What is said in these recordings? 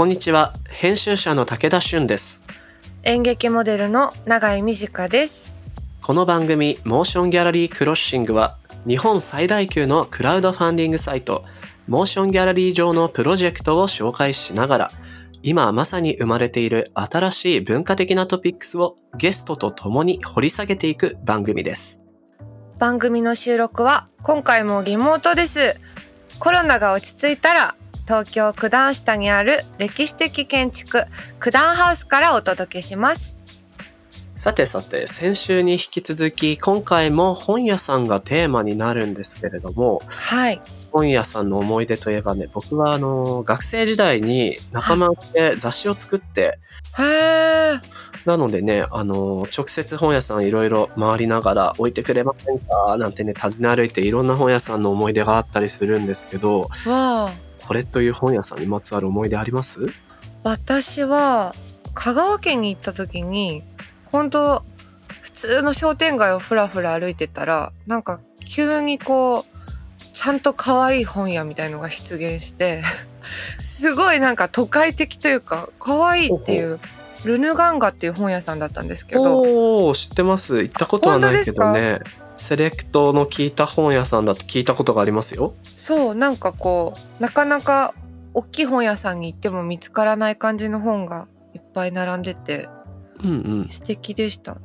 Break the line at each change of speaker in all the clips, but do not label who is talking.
こんにちは。編集者の武田俊です。
演劇モデルの永井美智香です。
この番組 MOTION GALLERY CROSSING は日本最大級のクラウドファンディングサイト MOTION GALLERY 上のプロジェクトを紹介しながら今まさに生まれている新しい文化的なトピックスをゲストと共に掘り下げていく番組です。
番組の収録は今回もリモートです。コロナが落ち着いたら東京九段下にある歴史的建築九段ハウスからお届けします。
さてさて先週に引き続き今回も本屋さんがテーマになるんですけれども
はい。
本屋さんの思い出といえばね僕はあの学生時代に仲間で雑誌を作って、
へえ
なのでねあの直接本屋さんいろいろ回りながら置いてくれませんか？なんてね訪ね歩いていろんな本屋さんの思い出があったりするんですけど
わあ
これという本屋さんにまつわる思い出あります？
私は香川県に行った時に本当普通の商店街をふらふら歩いてたらなんか急にこうちゃんと可愛い本屋みたいのが出現して すごいなんか都会的というか可愛いっていうルヌガンガっていう本屋さんだったんですけど。
おお知ってます。行ったことはないけどねセレクトの聞いた本屋さんだって聞いたことがありますよ
そうなんかこうなかなか大きい本屋さんに行っても見つからない感じの本がいっぱい並んでて
うんうん
素敵でした。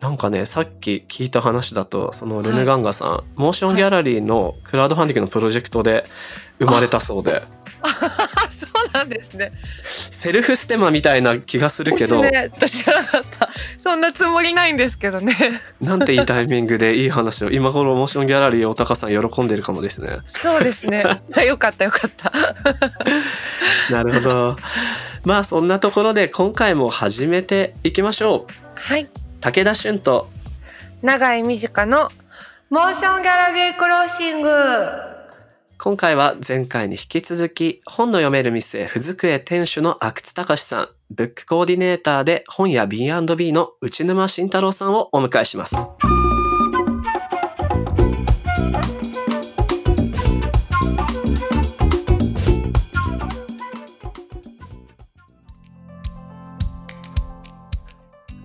なんかねさっき聞いた話だとそのルネガンガさん、モーションギャラリーのクラウドファンディングのプロジェクトで生まれたそうで
そうなんですね。
セルフステマみたいな気がするけど、
ね、私知らなかった。そんなつもりないんですけどね。
なんていいタイミングでいい話を今頃モーションギャラリーおたかさん喜んでるかもですね
そうですね。あよかったよかった。
なるほどまあそんなところで今回も始めていきましょう
はい。
武田俊と
長井美智香のモーションギャラリークロッシング。
今回は前回に引き続き本の読める店ふずくえ店主の阿久津隆さんブックコーディネーターで本屋 B&B の内沼慎太郎さんをお迎えします。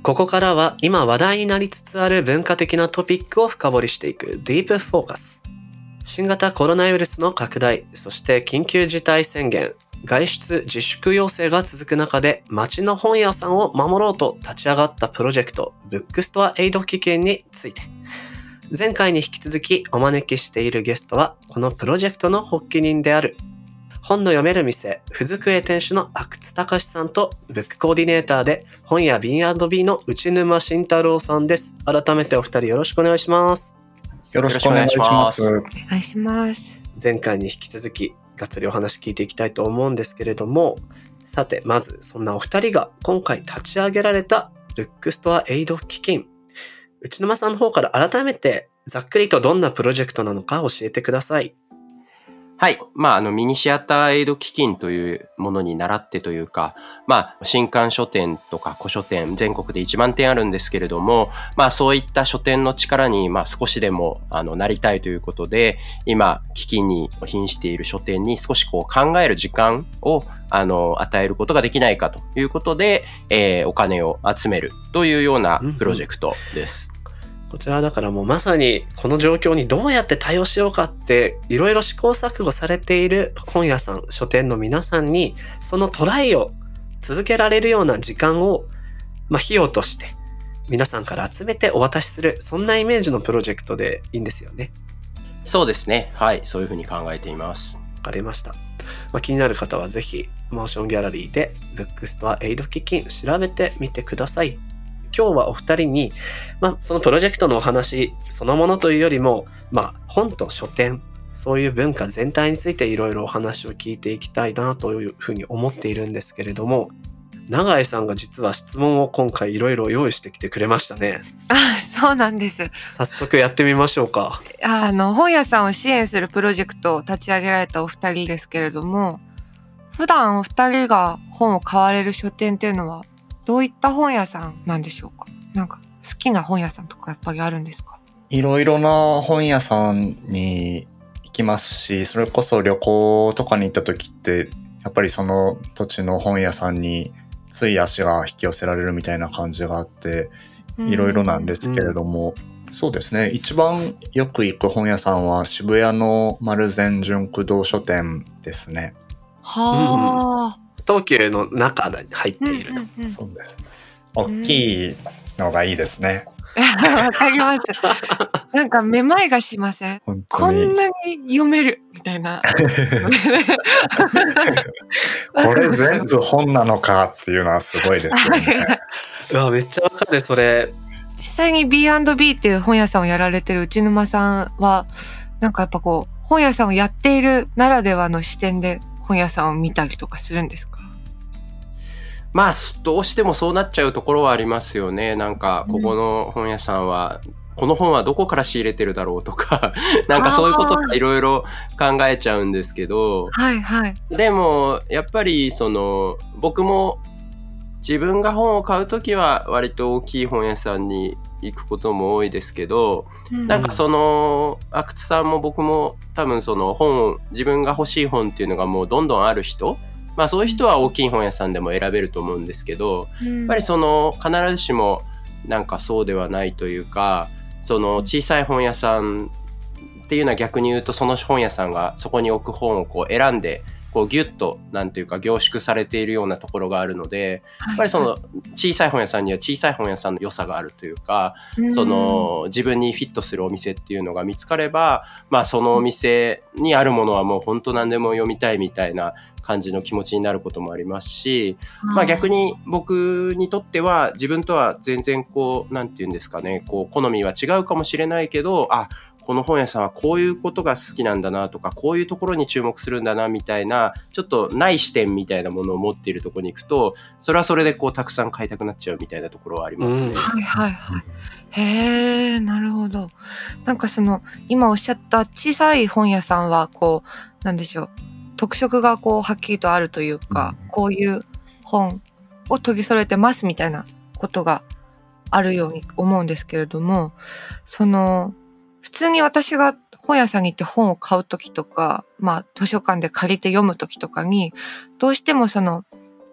ここからは今話題になりつつある文化的なトピックを深掘りしていくディープフォーカス。新型コロナウイルスの拡大、そして緊急事態宣言、外出自粛要請が続く中で街の本屋さんを守ろうと立ち上がったプロジェクト、ブックストアエイド基金について。前回に引き続きお招きしているゲストは、このプロジェクトの発起人である、本の読める店、ふずくえ店主の阿久津隆さんと、ブックコーディネーターで本屋 B&B の内沼慎太郎さんです。改めてお二人よろしくお願いします。
よろしくお願いします。
お願いします。
前回に引き続きがっつりお話聞いていきたいと思うんですけれどもさてまずそんなお二人が今回立ち上げられたブックストアエイド基金内沼さんの方から改めてざっくりとどんなプロジェクトなのか教えてください
はい。まあ、あの、ミニシアターエイド基金というものに倣ってというか、まあ、新刊書店とか古書店、全国で1万店あるんですけれども、まあ、そういった書店の力に、まあ、少しでも、あの、なりたいということで、今、基金に瀕している書店に少しこう考える時間を、あの、与えることができないかということで、えーお金を集めるというようなプロジェクトです。
こちらだからもうまさにこの状況にどうやって対応しようかっていろいろ試行錯誤されている本屋さん書店の皆さんにそのトライを続けられるような時間を、まあ、費用として皆さんから集めてお渡しするそんなイメージのプロジェクトでいいんですよね。
そうですね。はい。そういうふうに考えています。
わかりました。まあ、気になる方はぜひモーションギャラリーでブックストアエイド基金調べてみてください。今日はお二人に、まあ、そのプロジェクトのお話そのものというよりも、まあ、本と書店そういう文化全体についていろいろお話を聞いていきたいなというふうに思っているんですけれども永井さんが実は質問を今回いろいろ用意してきてくれましたね。
あ、そうなんです。
早速やってみましょうか。
あの本屋さんを支援するプロジェクトを立ち上げられたお二人ですけれども、普段お二人が本を買われる書店っていうのはどういった本屋さんなんでしょうか？なんか好きな本屋さんとかやっぱりあるんですか？
いろいろな本屋さんに行きますし、それこそ旅行とかに行った時って、やっぱりその土地の本屋さんについ足が引き寄せられるみたいな感じがあっていろいろなんですけれども、そうですね一番よく行く本屋さんは渋谷の丸善純駆動書店ですね。
はあ。
東急の中に入っていると。
うんうんうん
そうです大きいのがいいですね。
わかります。なんかめまいがしません？こんなに読めるみたいな。
これ全部本なのかっていうのはすごいですよね。
うわ、めっちゃわかる、それ。
実際に B&B っていう本屋さんをやられてる内沼さんはなんかやっぱこう本屋さんをやっているならではの視点で本屋さんを見たりとかするんですか？
まあ、どうしてもそうなっちゃうところはありますよね。なんか、ここの本屋さんは、この本はどこから仕入れてるだろうとか、なんかそういうこといろいろ考えちゃうんですけど、
はいはい。
でも、やっぱり、その、僕も自分が本を買うときは割と大きい本屋さんに行くことも多いですけど、なんかその、阿久津さんも僕も多分その本、自分が欲しい本っていうのがもうどんどんある人まあそういう人は大きい本屋さんでも選べると思うんですけど、
や
やっぱりその必ずしもなんかそうではないというか、その小さい本屋さんっていうのは逆に言うとその本屋さんがそこに置く本をこう選んで、こうギュッとなんていうか凝縮されているようなところがあるので、やっぱりその小さい本屋さんには小さい本屋さんの良さがあるというか、その自分にフィットするお店っていうのが見つかれば、まあそのお店にあるものはもう本当何でも読みたいみたいな感じの気持ちになることもありますし、まあ逆に僕にとっては自分とは全然こう、なんて言うんですかね、こう好みは違うかもしれないけど、あ、この本屋さんはこういうことが好きなんだなとか、こういうところに注目するんだなみたいな、ちょっとない視点みたいなものを持っているところに行くと、それはそれでこうたくさん買いたくなっちゃうみたいなところはありますね。
うん
はいはいはい。へえ、なるほど。なんかその今おっしゃった小さい本屋さんはこうなんでしょう特色がこうはっきりとあるというか、こういう本を取り揃えてますみたいなことがあるように思うんですけれども、その普通に私が本屋さんに行って本を買うときとか、まあ図書館で借りて読むときとかに、どうしてもその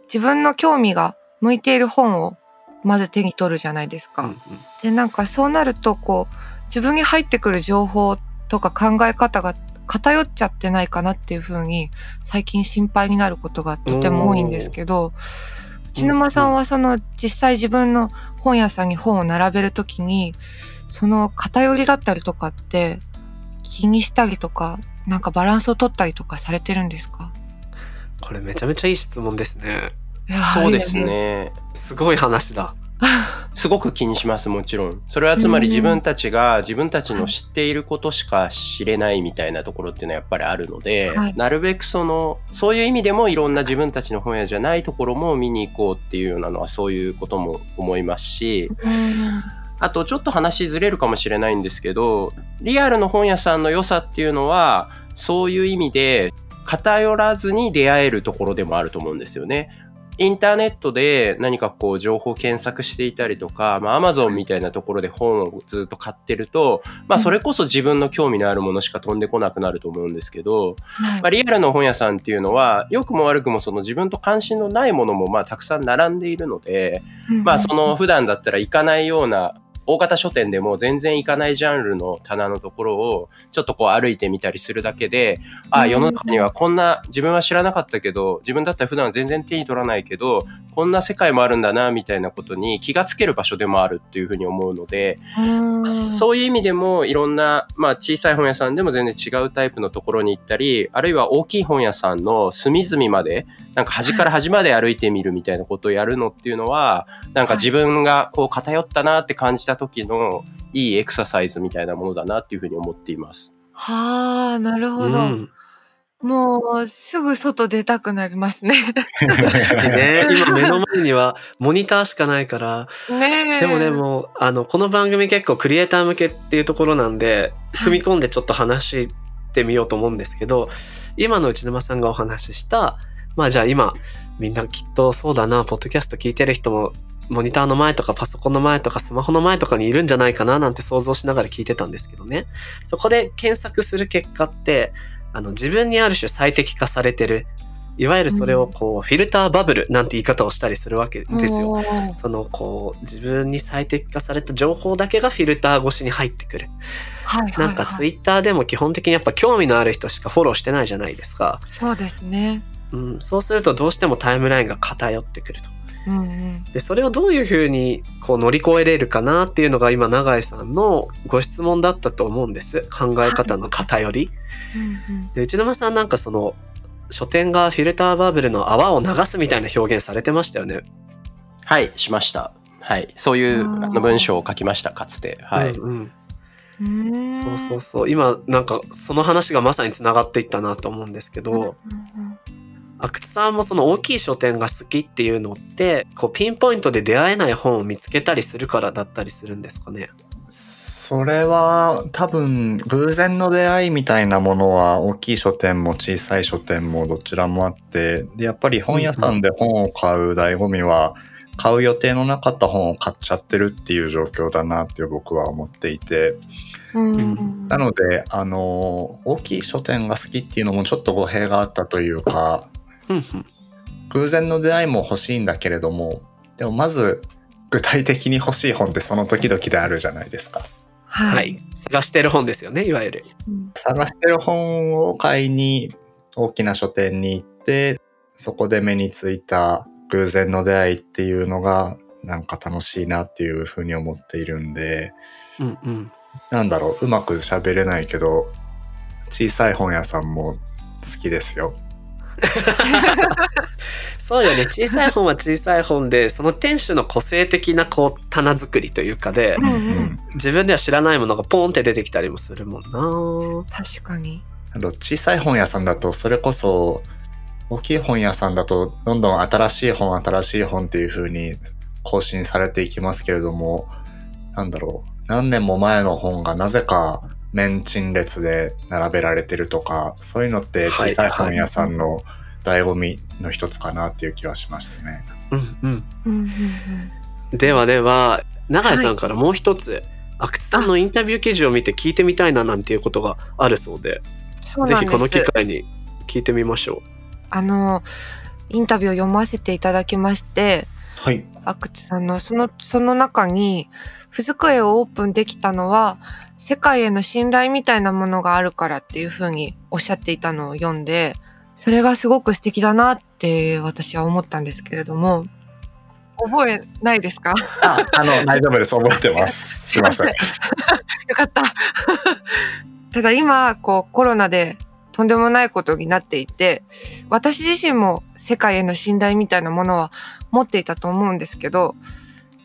自分の興味が向いている本をまず手に取るじゃないですか。
うんうん
でなんかそうなるとこう自分に入ってくる情報とか考え方が偏っちゃってないかなっていうふうに最近心配になることがとても多いんですけど内沼さんはその実際自分の本屋さんに本を並べるときにその偏りだったりとかって気にしたりとかなんかバランスを取ったりとかされてるんですか？
これめちゃめちゃいい質問ですね。
そうですね。
すごい話だ。
すごく気にします、もちろん。それはつまり
うん
自分たちが自分たちの知っていることしか知れないみたいなところっていうのはやっぱりあるので、
はい
なるべくその、そういう意味でもいろんな自分たちの本屋じゃないところも見に行こうっていうようなのはそういうことも思いますし、
うん
あとちょっと話ずれるかもしれないんですけど、リアルの本屋さんの良さっていうのは、そういう意味で偏らずに出会えるところでもあると思うんですよね。インターネットで何かこう情報検索していたりとか、まあ Amazon みたいなところで本をずっと買ってると、まあそれこそ自分の興味のあるものしか飛んでこなくなると思うんですけど、
はい。
まあ、リアルの本屋さんっていうのは、良くも悪くもその自分と関心のないものもまあたくさん並んでいるので、まあその普段だったら行かないような大型書店でも全然行かないジャンルの棚のところをちょっとこう歩いてみたりするだけで、ああ、
うん。
世の中にはこんな自分は知らなかったけど、自分だったら普段全然手に取らないけど、こんな世界もあるんだなみたいなことに気がつける場所でもあるっていうふうに思うので、
うん。
そういう意味でもいろんな、まあ小さい本屋さんでも全然違うタイプのところに行ったり、あるいは大きい本屋さんの隅々まで、なんか端から端まで歩いてみるみたいなことをやるのっていうのは、なんか自分がこう偏ったなって感じた時のいいエクササイズみたいなものだなっていうふうに思っています。
はあなるほど、
うん、
もうすぐ外出たくなりますね。
確かにね、今目の前にはモニターしかないから、
ねえ。
でもでも、あの、この番組結構クリエイター向けっていうところなんで、踏み込んでちょっと話してみようと思うんですけど、今の内沼さんがお話しした、まあじゃあ今、みんなきっとそうだな、ポッドキャスト聞いてる人も、モニターの前とかパソコンの前とかスマホの前とかにいるんじゃないかななんて想像しながら聞いてたんですけどね。そこで検索する結果って、あの自分にある種最適化されてるいわゆるそれをこう、フィルターバブルなんて言い方をしたりするわけですよ。そのこう自分に最適化された情報だけがフィルター越しに入ってくる。
はいはい、
なんかツイッターでも基本的にやっぱ興味のある人しかフォローしてないじゃないですか。
そうですね。
うん、そうするとどうしてもタイムラインが偏ってくると。
うんうん。
でそれをどういうふうにこう乗り越えれるかなっていうのが今永井さんのご質問だったと思うんです考え方の偏り。
うん
で内沼さんなんかその書店がフィルターバブルの泡を流すみたいな表現されてましたよね。
はい、しました。はい。そういう
あ
の文章を書きました、かつて。はい。
うんうんそうそうそう今なんかその話がまさにつながっていったなと思うんですけど、
うんうん
阿久津さんもその大きい書店が好きっていうのってこうピンポイントで出会えない本を見つけたりするからだったりするんですかね？
それは多分偶然の出会いみたいなものは大きい書店も小さい書店もどちらもあってでやっぱり本屋さんで本を買う醍醐味は買う予定のなかった本を買っちゃってるっていう状況だなっていう僕は思っていて
うんうん
なのであの大きい書店が好きっていうのもちょっと語弊があったというか
うんうん
偶然の出会いも欲しいんだけれどもでもまず具体的に欲しい本ってその時々であるじゃないですか。
は
はいい。探してる本ですよねいわゆる。
うん
探してる本を買いに大きな書店に行ってそこで目についた偶然の出会いっていうのがなんか楽しいなっていうふうに思っているんで
うんうん。
なんだろううまく喋れないけど小さい本屋さんも好きですよ。
そうよね小さい本は小さい本でその店主の個性的なこう棚作りというかで
うんう
うんん、
自分では知らないものがポンって出てきたりもするもんな。
確かに。
あと小さい本屋さんだとそれこそ大きい本屋さんだとどんどん新しい本新しい本っていう風に更新されていきますけれどもなんだろう何年も前の本がなぜか面陳列で並べられてるとかそういうのって小さい本屋さんの醍醐味の一つかなっていう気はしますね。
うんうん。
うんうんうん
ではでは永井さんからもう一つ、阿久津さんのインタビュー記事を見て聞いてみたいななんていうことがあるそうでぜひこの機会に聞いてみましょ
あのインタビューを読ませていただきまして
はい。
阿久津さんのそのその中に「ふずくえをオープンできたのは世界への信頼みたいなものがあるから」っていうふうにおっしゃっていたのを読んでそれがすごく素敵だなって私は思ったんですけれども覚えないですか？
あ、あの、大丈夫です。覚えてます。すいません。
よかった。ただ今こうコロナでとんでもないことになっていて私自身も世界への信頼みたいなものは持っていたと思うんですけど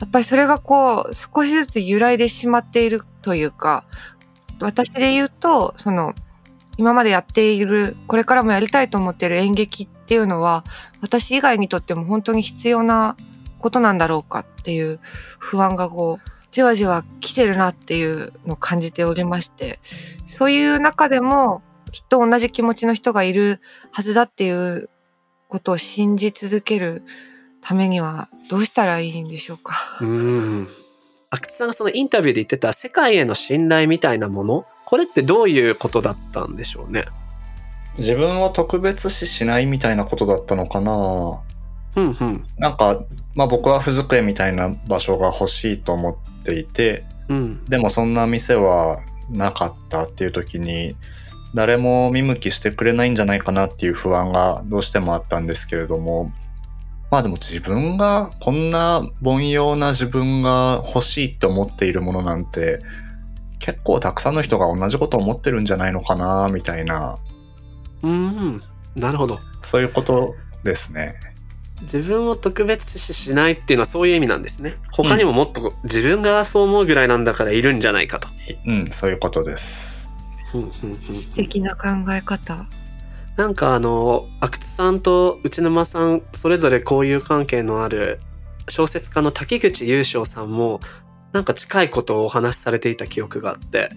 やっぱりそれがこう少しずつ揺らいでしまっているというか私で言うとその今までやっているこれからもやりたいと思っている演劇っていうのは私以外にとっても本当に必要なことなんだろうかっていう不安がこうじわじわ来てるなっていうのを感じておりましてそういう中でもきっと同じ気持ちの人がいるはずだっていうことを信じ続けるためにはどうしたらいいんでしょうか？
う。うん。阿久津さんがそのインタビューで言ってた世界への信頼みたいなものこれってどういうことだったんでしょうね？
自分を特別視しないみたいなことだったのかな？
うんうん。
なんか、まあ僕はふずくえみたいな場所が欲しいと思っていて、
うん。
でもそんな店はなかったっていう時に、誰も見向きしてくれないんじゃないかなっていう不安がどうしてもあったんですけれども、まあでも自分が、こんな凡庸な自分が欲しいって思っているものなんて、結構たくさんの人が同じこと思ってるんじゃないのかな、みたいな、
うん。なるほど。
そういうことですね。
自分を特別視しないっていうのはそういう意味なんですね。他にももっと自分がそう思うぐらいなんだからいるんじゃないかと。
うん、そういうことです。
うんうんうん
素敵な考え方。
なんかあの阿久津さんと内沼さんそれぞれ交友関係のある小説家の滝口優勝さんもなんか近いことをお話しされていた記憶があって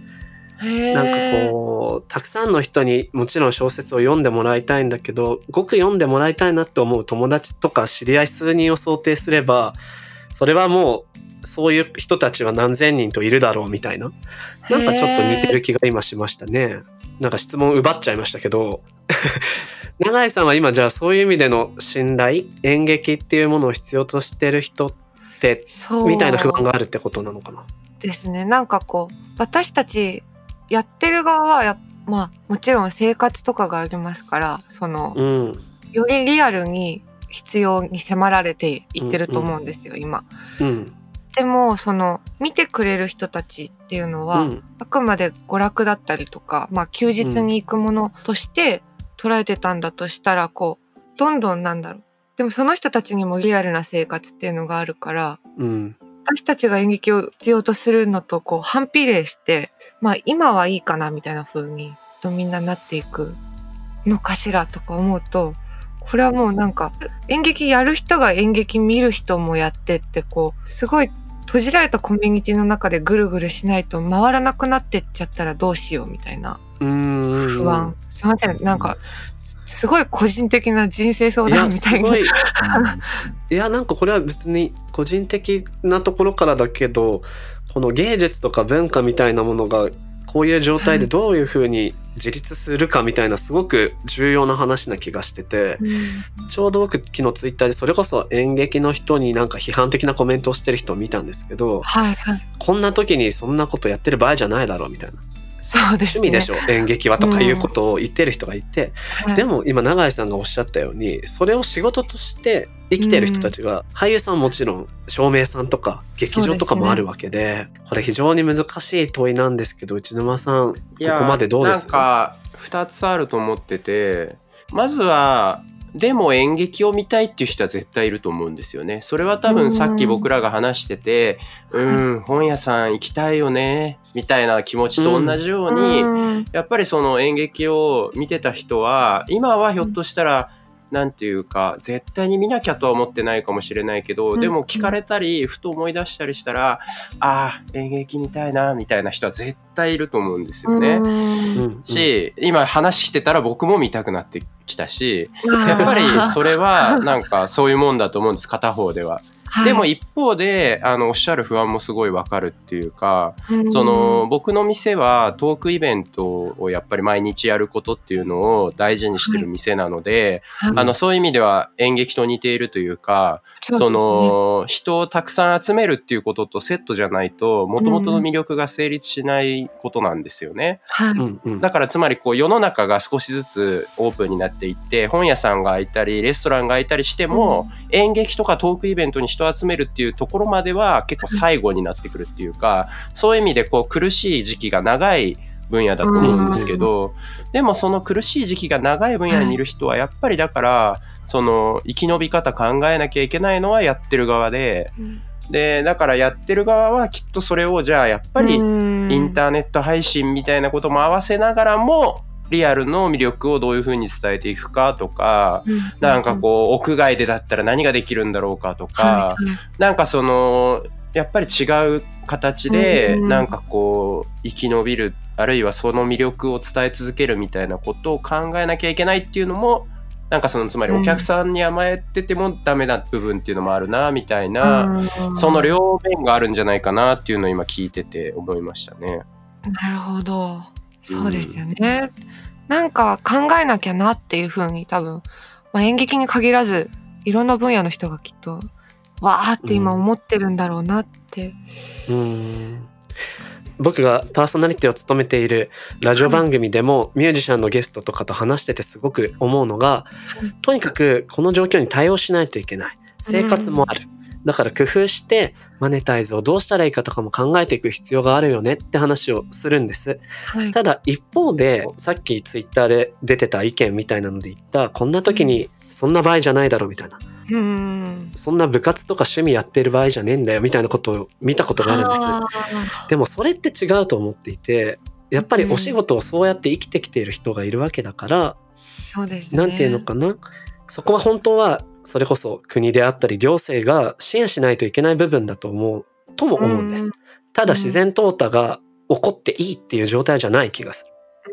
へ
なんかこうたくさんの人にもちろん小説を読んでもらいたいんだけどごく読んでもらいたいなって思う友達とか知り合い数人を想定すればそれはもうそういう人たちは何千人といるだろうみたいななんかちょっと似てる気が今しましたね。なんか質問奪っちゃいましたけど 永井さんは今じゃあそういう意味での信頼演劇っていうものを必要としてる人って
そう。
みたいな不安があるってことなのかな？
ですね。なんかこう私たちやってる側はやまあもちろん生活とかがありますからその
うん。
よりリアルに必要に迫られていってると思うんですよ、今。
うん
でもその見てくれる人たちっていうのは、
うん。
あくまで娯楽だったりとか、まあ、休日に行くものとして捉えてたんだとしたらこうどんどんなんだろう。でもその人たちにもリアルな生活っていうのがあるから
うん。
私たちが演劇を必要とするのとこう反比例してまあ今はいいかなみたいな風にとみんななっていくのかしらとか思うとこれはもうなんか演劇やる人が演劇見る人もやってってこうすごい閉じられたコミュニティの中でぐるぐるしないと回らなくなってっちゃったらどうしようみたいな
うん
不安、すいません。なんかすすごい個人的な人生相談みたいな。
いや なんかこれは別に個人的なところからだけどこの芸術とか文化みたいなものがこういう状態でどういうふうに自立するかみたいなすごく重要な話な気がしてて
うん。
ちょうど僕昨日ツイッターでそれこそ演劇の人になんか批判的なコメントをしてる人を見たんですけど
はいはい。
こんな時にそんなことやってる場合じゃないだろうみたいな。
そうですね。
趣味でしょ？演劇はとかいうことを言ってる人がいて、
はい。
でも今永井さんがおっしゃったようにそれを仕事として生きてる人たちが、俳優さんもちろん照明さんとか劇場とかもあるわけでこれ非常に難しい問いなんですけど内沼さんここまでどうです
なんか2つあると思っててまずはでも演劇を見たいっていう人は絶対いると思うんですよね。それは多分さっき僕らが話してて、うん、本屋さん行きたいよね、みたいな気持ちと同じように、
うん。
やっぱりその演劇を見てた人は、今はひょっとしたら、なんていうか、絶対に見なきゃとは思ってないかもしれないけど、
うん
でも聞かれたり、ふと思い出したりしたら、ああ、演劇見たいな、みたいな人は絶対いると思うんですよね。
うん
うん
し、今話してたら僕も見たくなってきたし、やっぱりそれはなんかそういうもんだと思うんです、片方では。
はい。
でも一方で、あの、おっしゃる不安もすごいわかるっていうか、
うん。
その僕の店はトークイベントをやっぱり毎日やることっていうのを大事にしてる店なので、
はい。
あのそういう意味では演劇と似ているというか、そ
ね。
の人をたくさん集めるっていうこととセットじゃないと元々の魅力が成立しないことなんですよね。
はい。
うんうん。
だからつまりこう世の中が少しずつオープンになっていって本屋さんが開いたりレストランが開いたりしても、演劇とかトークイベントに人を集めるっていうところまでは結構最後になってくるっていうかそういう意味でこう苦しい時期が長い分野だと思うんですけど、でもその苦しい時期が長い分野にいる人はやっぱりだからその生き延び方考えなきゃいけないのはやってる側で
うん。
でだからやってる側はきっとそれをじゃあやっぱりインターネット配信みたいなことも合わせながらもリアルの魅力をどういうふうに伝えていくかとか、なんかこう屋外でだったら何ができるんだろうかとか、なんかそのやっぱり違う形で
うん
なんかこう生き延びるあるいはその魅力を伝え続けるみたいなことを考えなきゃいけないっていうのもなんかそのつまりお客さんに甘えててもダメな部分っていうのもあるなみたいな、
うん
その両面があるんじゃないかなっていうのを今聞いてて思いましたね。
なるほどそうですよね、なんか考えなきゃなっていうふうに多分、まあ、演劇に限らずいろんな分野の人がきっとわーって今思ってるんだろうなって、
うん。僕がパーソナリティを務めているラジオ番組でもミュージシャンのゲストとかと話しててすごく思うのが
はい。
とにかくこの状況に対応しないといけない。生活もある、だから工夫してマネタイズをどうしたらいいかとかも考えていく必要があるよねって話をするんです。
はい。
ただ一方でさっきツイッターで出てた意見みたいなので言ったこんな時にそんな場合じゃないだろうみたいな。
うん。
そんな部活とか趣味やってる場合じゃねえんだよみたいなことを見たことがあるんです。
あ
でもそれって違うと思っていてやっぱりお仕事をそうやって生きてきている人がいるわけだから、
ーそうですね。
なんていうのかな。そこは本当はそれこそ国であったり行政が支援しないといけない部分だと思うとも思うんです、
うん。
ただ自然淘汰が起こっていいっていう状態じゃない気がす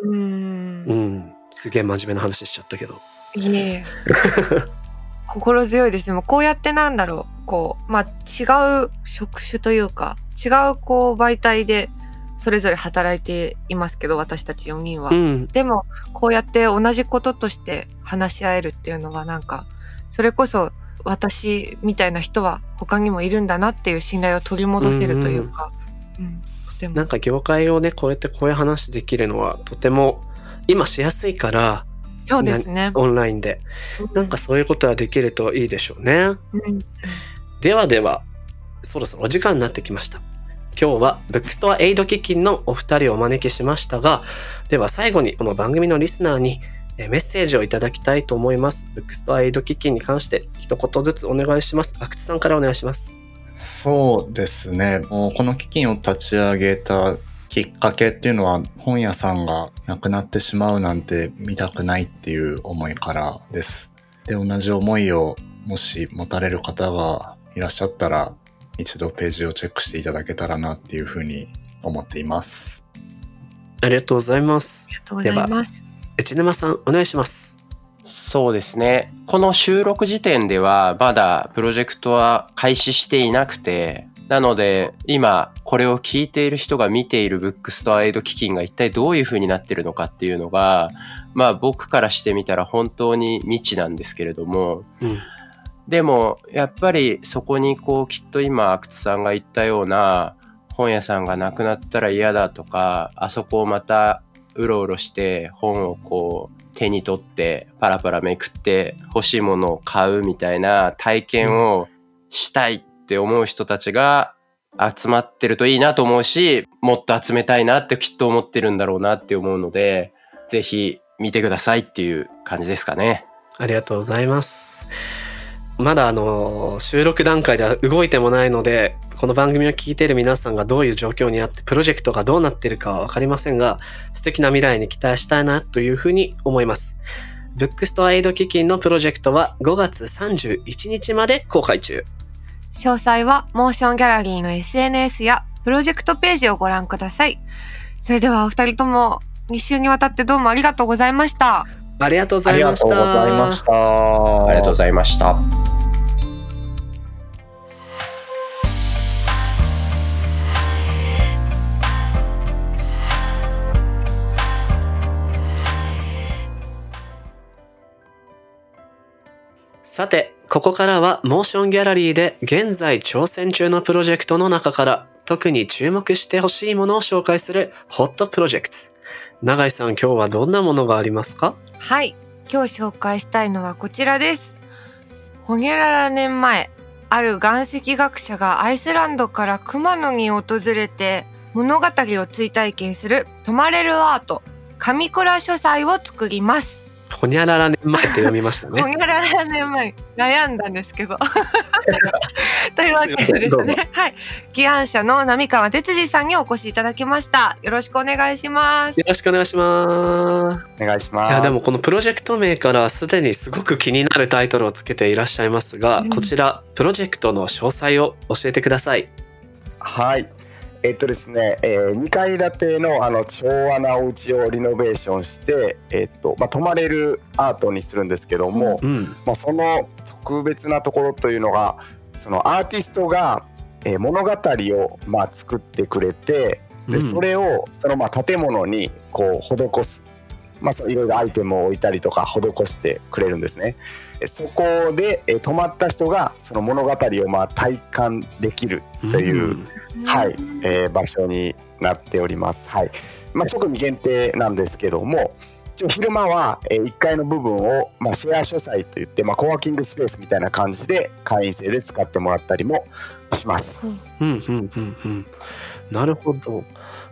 うん。
るうん。すげえ真面目な話しちゃったけど。
いえ 心強いですでもこうやってなんだろう。こうまあ違う職種というか違うこう媒体でそれぞれ働いていますけど私たち4人は。
うん。
でもこうやって同じこととして話し合えるっていうのはなんかそれこそ私みたいな人は他にもいるんだなっていう信頼を取り戻せるというか、
なんか業界をね、こうやってこういう話できるのはとても今しやすいから、
そうですね。
オンラインで。なんかそういうことができるといいでしょうね。
うん
ではでは、そろそろお時間になってきました。今日はブックストアエイド基金のお二人をお招きしましたが、では最後にこの番組のリスナーにえメッセージをいただきたいと思います。ブックストアエイド基金に関して一言ずつお願いします。阿久津さんからお願いします。
そうですね。もうこの基金を立ち上げたきっかけっていうのは本屋さんがなくなってしまうなんて見たくないっていう思いからです。で、同じ思いをもし持たれる方がいらっしゃったら一度ページをチェックしていただけたらなっていうふうに思っています。
ありがとうございます。
ありがとうございます。
内沼さん、お願いします。
そうですね。この収録時点ではまだプロジェクトは開始していなくて、なので今これを聞いている人が見ているブックストアエイド基金が一体どういう風になってるのかっていうのが、まあ僕からしてみたら本当に未知なんですけれども、
うん。
でもやっぱりそこにこうきっと今阿久津さんが言ったような本屋さんがなくなったら嫌だとかあそこをまたうろうろして本をこう手に取ってパラパラめくって欲しいものを買うみたいな体験をしたいって思う人たちが集まってるといいなと思うしもっと集めたいなってきっと思ってるんだろうなって思うのでぜひ見てくださいっていう感じですかね。
ありがとうございます。まだあの収録段階では動いてもないのでこの番組を聞いている皆さんがどういう状況にあってプロジェクトがどうなっているかは分かりませんが素敵な未来に期待したいなというふうに思います。ブックストアエイド基金のプロジェクトは5月31日まで公開中。
詳細はモーションギャラリーの SNS やプロジェクトページをご覧ください。それではお二人とも2週にわたってどうもありがとうございました。
ありがとうござ
ありがとう
いました。
ございました。
ありがとうございました。
さて、ここからはモーションギャラリーで現在挑戦中のプロジェクトの中から特に注目してほしいものを紹介するホットプロジェクト。永井さん、今日はどんなものがありますか？
はい、今日紹介したいのはこちらです。ほにゃらら年前、ある岩石学者がアイスランドから熊野に訪れて物語を追体験する泊まれるアート、神倉書斎を作ります。
ほにゃらら年前って読みました
ほ
ね。
にゃらら年前悩んだんですけど。というわけでですね、はい、起案者の浪川哲司さんにお越しいただきました。よろしくお願いします
よ。ろしくお願いします。
お願いします。
いやでもこのプロジェクト名からすでにすごく気になるタイトルをつけていらっしゃいますが、
うん
こちらプロジェクトの詳細を教えてください。
はい。えっとですね、えー、2階建てのあの昭和なお家をリノベーションして、えっとまあ、泊まれるアートにするんですけども、
うん。
まあ、その特別なところというのがそのアーティストが、えー物語を、まあ、作ってくれてで
うん。
それをそのまあ建物にこう施す、まあ、いろいろアイテムを置いたりとか施してくれるんですね。えそこで、えー泊まった人がその物語をまあ体感できるという、はい、えー場所になっております。はい。まあ特に限定なんですけども、一応昼間は、えー1階の部分を、まあ、シェア書斎といって、まあ、コワーキングスペースみたいな感じで会員制で使ってもらったりもします。
うんうんうんうん。なるほど。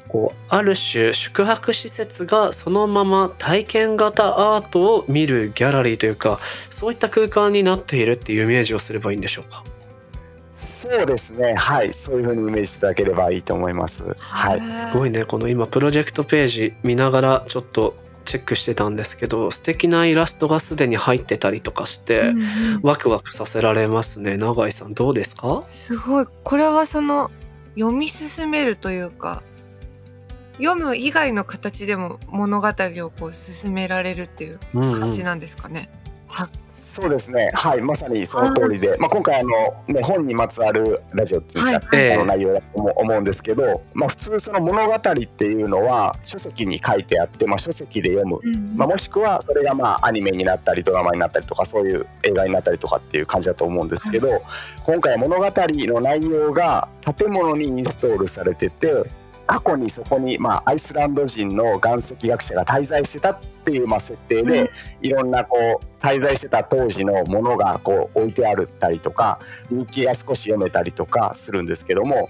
こうある種宿泊施設がそのまま体験型アートを見るギャラリーというかそういった空間になっているっていうイメージをすればいいんでしょうか？
そうですね。はい。そういう風にイメージいただければいいと思います。はい。
すごいねこの今プロジェクトページ見ながらちょっとチェックしてたんですけど素敵なイラストがすでに入ってたりとかして、
うんうん
ワクワクさせられますね永井さんどうですか？
すごいこれはその読み進めるというか読む以外の形でも物語をこう進められるっていう感じなんですかね。
そうですね。はい、まさにその通りで、まあ今回あのね本にまつわるラジオっていうんですか、
はい。
の内容だと思思うんですけど、まあ普通その物語っていうのは書籍に書いてあって、まあ書籍で読む。まあ、もしくはそれがまあアニメになったりドラマになったりとかそういう映画になったりとかっていう感じだと思うんですけど、今回は物語の内容が建物にインストールされてて過去にそこにまあアイスランド人の岩石学者が滞在してたっていうまあ設定で、
うん
いろんなこう滞在してた当時のものがこう置いてあるったりとか日記が少し読めたりとかするんですけども。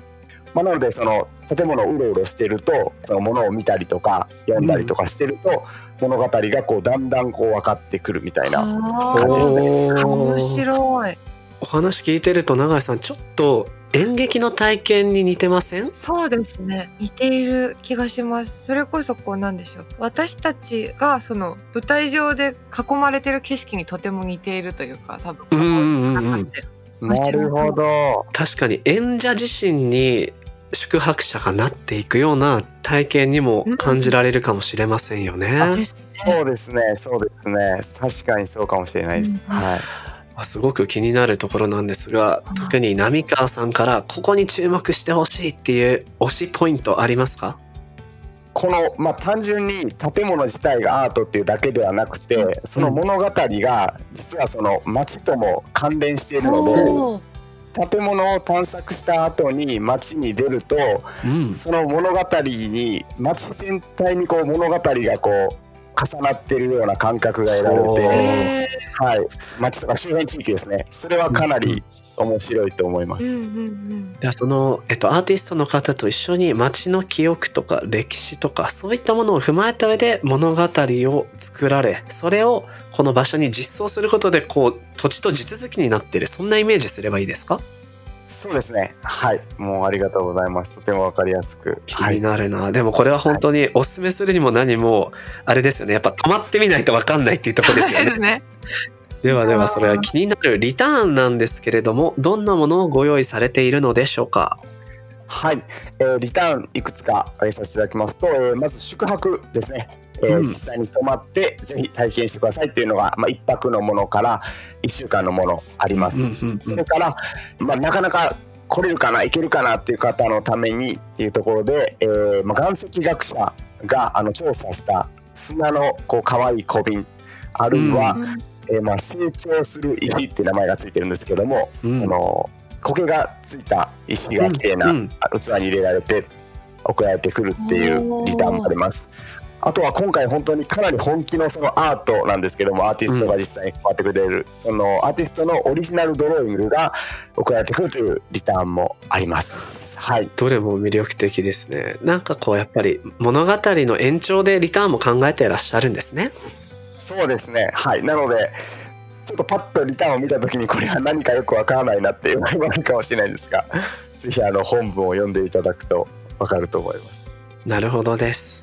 まあ、なのでその建物をうろうろしてるとそのものを見たりとか読んだりとかしてると、物語がこうだんだんこう分かってくるみたいな
あ
感じですね。
面白い
お話聞いてると永井さんちょっと演劇の体験に似てません？
そうですね似ている気がしますそれこそこうなんでしょう私たちがその舞台上で囲まれてる景色にとても似ているというか多分
うんうんうん
なるほど。
確かに演者自身に宿泊者がなっていくような体験にも感じられるかもしれませんよね。
ですね
そうですね、そうですね。確かにそうかもしれないです。
うん
はい。
あすごく気になるところなんですが特に浪川さんからここに注目してほしいっていう推しポイントありますか？
この、まあ、単純に建物自体がアートっていうだけではなくて、その物語が実はその街とも関連しているので、
おー。
建物を探索した後に街に出ると、
うん。
その物語に街全体にこう物語がこう重なってるような感覚が得られて、
え
はい、街とか周辺地域ですね。それはかなり面白いと思います。
ーうんうんうん。
ではその、えっと、アーティストの方と一緒に街の記憶とか歴史とかそういったものを踏まえた上で物語を作られそれをこの場所に実装することでこう土地と地続きになっている。そんなイメージすればいいですか？
そうですね。はい、もうありがとうございます。とてもわかりやすく。
気に
はい。
なるな、でもこれは本当におすすめするにも何もあれですよねやっぱ止まってみないと分かんないっていうところですよね
ね
ではではそれは気になるリターンなんですけれどもどんなものをご用意されているのでしょうか？
はい、えーリターンいくつか挙げさせていただきますと、えーまず宿泊ですね。えー
うん。
実際に泊まってぜひ体験してくださいっていうのが、まあ、1泊のものから1週間のものあります。
うんうんうん
それから、まあ、なかなか来れるかな行けるかなっていう方のためにっていうところで、えーまあ、岩石学者があの調査した砂のこう可愛い小瓶あるいは、
うん。
えーまあ、成長する石っていう名前がついてるんですけども、
うん。
その苔がついた石がきれいな
うん。
器に入れられて送られてくるっていうリターンもあります。あとは今回本当にかなり本気のそのアートなんですけどもアーティストが実際に関わってくれる、そのアーティストのオリジナルドローイングが送られてくるというリターンもあります。はい、
どれも魅力的ですねなんかこうやっぱり物語の延長でリターンも考えていらっしゃるんですね
そうですね。はい、なのでちょっとパッとリターンを見た時にこれは何かよくわからないなっていうのがあるかもしれないんですが、ぜひあの本文を読んでいただくとわかると思います。
なるほどです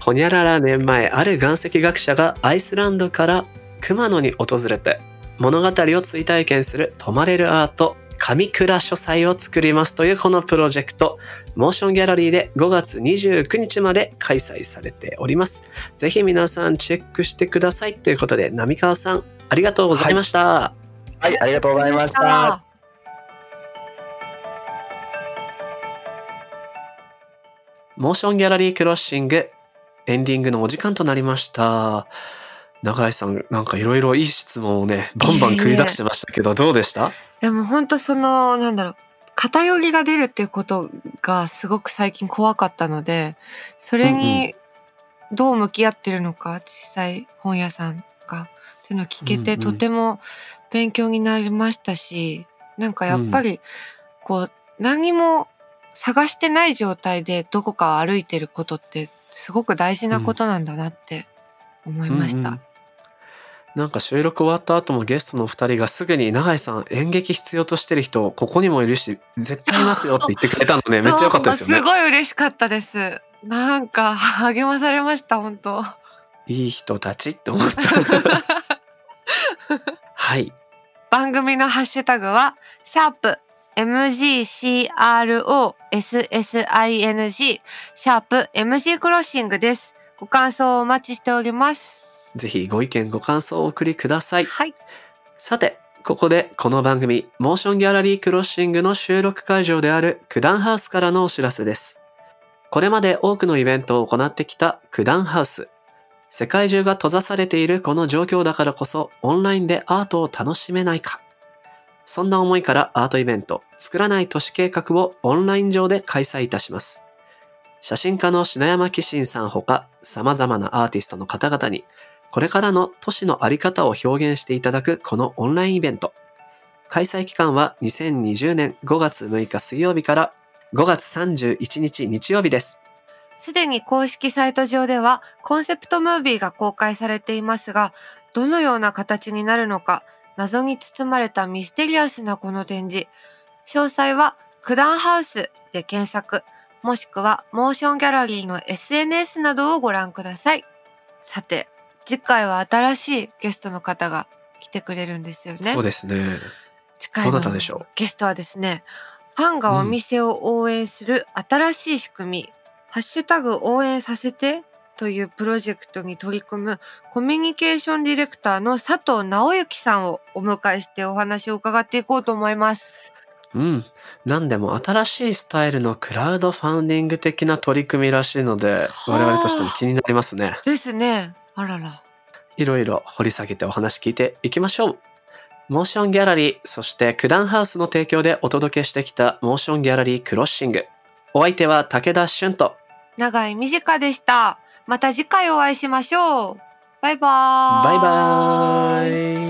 ほにゃらら年前ある岩石学者がアイスランドから熊野に訪れて物語を追体験する泊まれるアート神倉書斎を作りますというこのプロジェクト。モーションギャラリーで5月29日まで開催されております。ぜひ皆さんチェックしてくださいということで浪川さんありがとうございました、
はい、ありがとうございました。
モーションギャラリークロッシングエンディングのお時間となりました。永井さんなんかいろいろいい質問をねバンバン繰り出してましたけどどうでした？
でも本当そのなんだろう偏りが出るっていうことがすごく最近怖かったのでそれにどう向き合ってるのか実際本屋さんがっていうのを聞けて、
うんうん
とても勉強になりましたしなんかやっぱりこう何も探してない状態でどこかを歩いてることってすごく大事なことなんだなって思いました。
うんうんなんか収録終わった後もゲストのお二人がすぐに永井さん演劇必要としてる人ここにもいるし絶対いますよって言ってくれたのね めっちゃ良かったですよね
すごい嬉しかったです。なんか励まされました本当。
いい人たちって思った はい
番組のハッシュタグはシャープ MGCROSSING シャープ MG クロッシングです。ご感想をお待ちしております。
ぜひご意見ご感想をお送りください。
はい。
さて、ここでこの番組、モーションギャラリークロッシングの収録会場である九段ハウスからのお知らせです。これまで多くのイベントを行ってきた九段ハウス。世界中が閉ざされているこの状況だからこそオンラインでアートを楽しめないか。そんな思いからアートイベント、作らない都市計画をオンライン上で開催いたします。写真家の篠山紀信さんほか様々なアーティストの方々にこれからの都市のあり方を表現していただくこのオンラインイベント。開催期間は2020年5月6日水曜日から5月31日日曜日です。
すでに公式サイト上ではコンセプトムービーが公開されていますが、どのような形になるのか、謎に包まれたミステリアスなこの展示。詳細は九段ハウスで検索、もしくはモーションギャラリーの SNS などをご覧ください。さて、次回は新しいゲストの方が来てくれるんですよね。
そうですね。
次回の
たでしょう？
ゲストはですね、ファンがお店を応援する新しい仕組み、ハッシュタグ応援させてというプロジェクトに取り組むコミュニケーションディレクターの佐藤直之さんをお迎えしてお話を伺っていこうと思います。
うん。なんでも新しいスタイルのクラウドファンディング的な取り組みらしいので、
はあ
我々としても気になりますね。
ですね。あらら。
いろいろ掘り下げてお話聞いていきましょう。モーションギャラリー、そして九段ハウスの提供でお届けしてきたモーションギャラリークロッシング。お相手は武田俊と。
長井美智香でした。また次回お会いしましょう。バイバーイ。
バイバーイ。